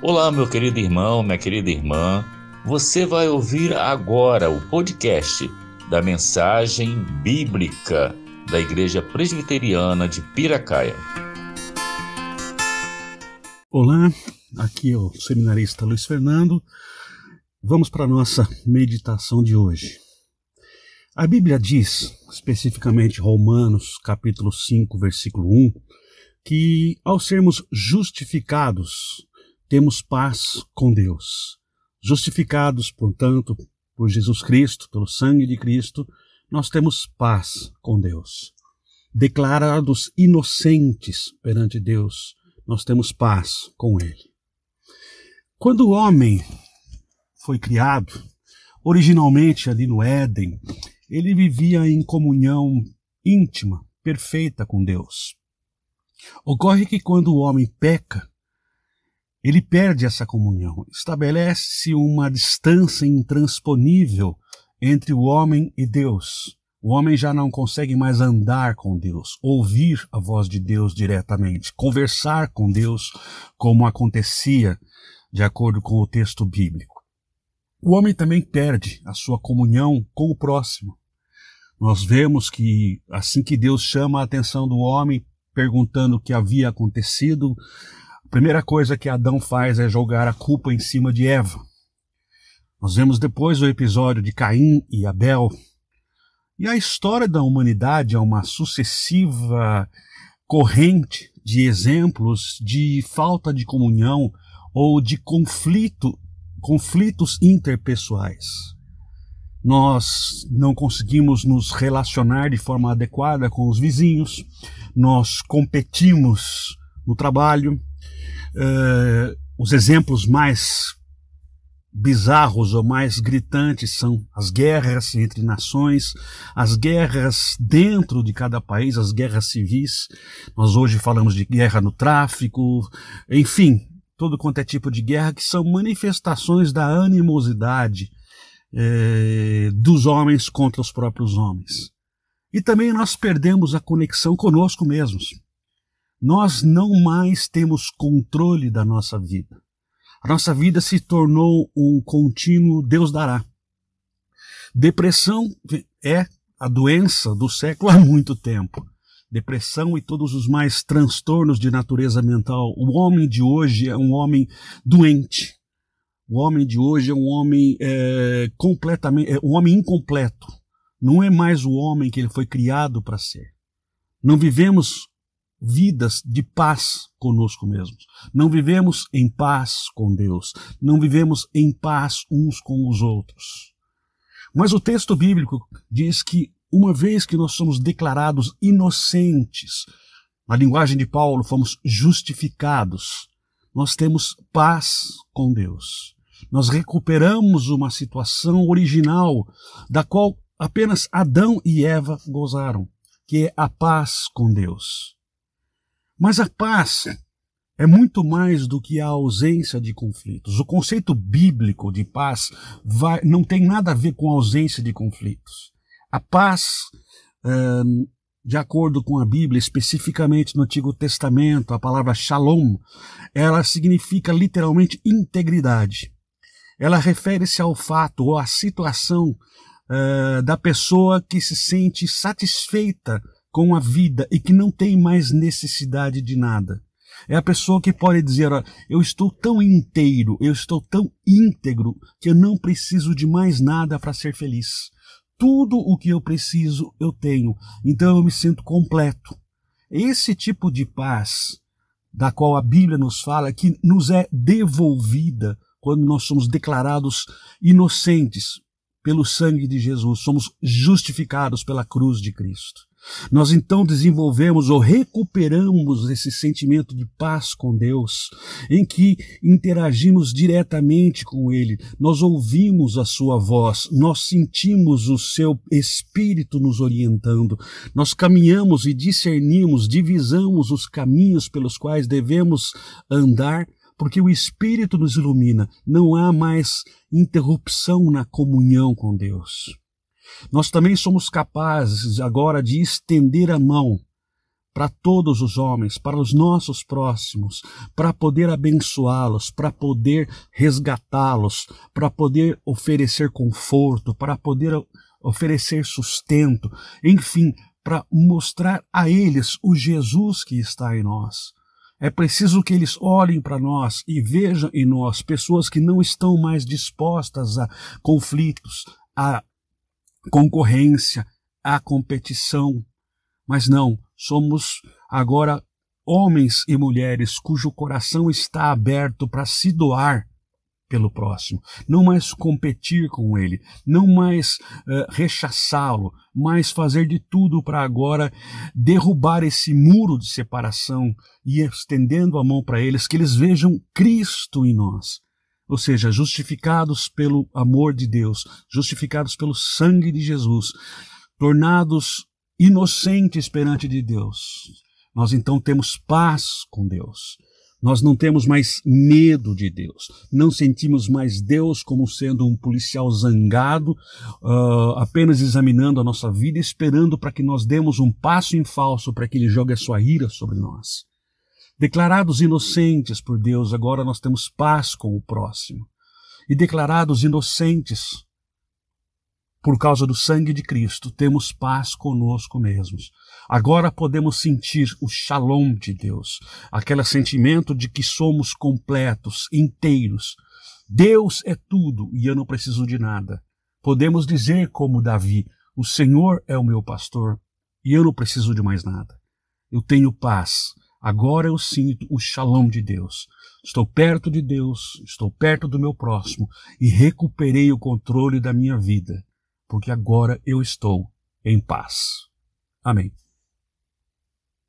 Olá, meu querido irmão, minha querida irmã. Você vai ouvir agora o podcast da mensagem bíblica da Igreja Presbiteriana de Piracaia. Olá, aqui é o seminarista Luiz Fernando. Vamos para a nossa meditação de hoje. A Bíblia diz, especificamente Romanos, capítulo 5, versículo 1, que ao sermos justificados, temos paz com Deus. Justificados, portanto, por Jesus Cristo, pelo sangue de Cristo, nós temos paz com Deus. Declarados inocentes perante Deus, nós temos paz com Ele. Quando o homem foi criado, originalmente ali no Éden, ele vivia em comunhão íntima, perfeita com Deus. Ocorre que quando o homem peca, ele perde essa comunhão. Estabelece-se uma distância intransponível entre o homem e Deus. O homem já não consegue mais andar com Deus, ouvir a voz de Deus diretamente, conversar com Deus como acontecia de acordo com o texto bíblico. O homem também perde a sua comunhão com o próximo. Nós vemos que assim que Deus chama a atenção do homem perguntando o que havia acontecido, a primeira coisa que Adão faz é jogar a culpa em cima de Eva. Nós vemos depois o episódio de Caim e Abel. E a história da humanidade é uma sucessiva corrente de exemplos de falta de comunhão ou de conflito, conflitos interpessoais. Nós não conseguimos nos relacionar de forma adequada com os vizinhos, nós competimos no trabalho. Uh, os exemplos mais bizarros ou mais gritantes são as guerras entre nações, as guerras dentro de cada país, as guerras civis. Nós hoje falamos de guerra no tráfico, enfim, todo quanto é tipo de guerra que são manifestações da animosidade eh, dos homens contra os próprios homens. E também nós perdemos a conexão conosco mesmos. Nós não mais temos controle da nossa vida. A nossa vida se tornou um contínuo Deus dará. Depressão é a doença do século há muito tempo. Depressão e todos os mais transtornos de natureza mental. O homem de hoje é um homem doente. O homem de hoje é um homem é, completamente, é um homem incompleto não é mais o homem que ele foi criado para ser. Não vivemos vidas de paz conosco mesmos. Não vivemos em paz com Deus. Não vivemos em paz uns com os outros. Mas o texto bíblico diz que uma vez que nós somos declarados inocentes, na linguagem de Paulo, fomos justificados, nós temos paz com Deus. Nós recuperamos uma situação original da qual apenas Adão e Eva gozaram, que é a paz com Deus. Mas a paz é muito mais do que a ausência de conflitos. O conceito bíblico de paz vai, não tem nada a ver com a ausência de conflitos. A paz, de acordo com a Bíblia, especificamente no Antigo Testamento, a palavra shalom, ela significa literalmente integridade. Ela refere-se ao fato ou à situação da pessoa que se sente satisfeita com a vida e que não tem mais necessidade de nada. É a pessoa que pode dizer: ó, Eu estou tão inteiro, eu estou tão íntegro, que eu não preciso de mais nada para ser feliz. Tudo o que eu preciso eu tenho, então eu me sinto completo. Esse tipo de paz, da qual a Bíblia nos fala, que nos é devolvida quando nós somos declarados inocentes, pelo sangue de Jesus, somos justificados pela cruz de Cristo. Nós então desenvolvemos ou recuperamos esse sentimento de paz com Deus, em que interagimos diretamente com Ele, nós ouvimos a Sua voz, nós sentimos o Seu Espírito nos orientando, nós caminhamos e discernimos, divisamos os caminhos pelos quais devemos andar porque o Espírito nos ilumina, não há mais interrupção na comunhão com Deus. Nós também somos capazes agora de estender a mão para todos os homens, para os nossos próximos, para poder abençoá-los, para poder resgatá-los, para poder oferecer conforto, para poder oferecer sustento, enfim, para mostrar a eles o Jesus que está em nós. É preciso que eles olhem para nós e vejam em nós pessoas que não estão mais dispostas a conflitos, a concorrência, a competição. Mas não, somos agora homens e mulheres cujo coração está aberto para se doar pelo próximo, não mais competir com ele, não mais uh, rechaçá-lo, mas fazer de tudo para agora derrubar esse muro de separação e estendendo a mão para eles, que eles vejam Cristo em nós. Ou seja, justificados pelo amor de Deus, justificados pelo sangue de Jesus, tornados inocentes perante de Deus. Nós então temos paz com Deus. Nós não temos mais medo de Deus, não sentimos mais Deus como sendo um policial zangado, uh, apenas examinando a nossa vida, esperando para que nós demos um passo em falso para que Ele jogue a sua ira sobre nós. Declarados inocentes por Deus, agora nós temos paz com o próximo. E declarados inocentes por causa do sangue de Cristo, temos paz conosco mesmos. Agora podemos sentir o shalom de Deus, aquele sentimento de que somos completos, inteiros. Deus é tudo e eu não preciso de nada. Podemos dizer, como Davi: O Senhor é o meu pastor e eu não preciso de mais nada. Eu tenho paz. Agora eu sinto o shalom de Deus. Estou perto de Deus, estou perto do meu próximo e recuperei o controle da minha vida porque agora eu estou em paz. Amém.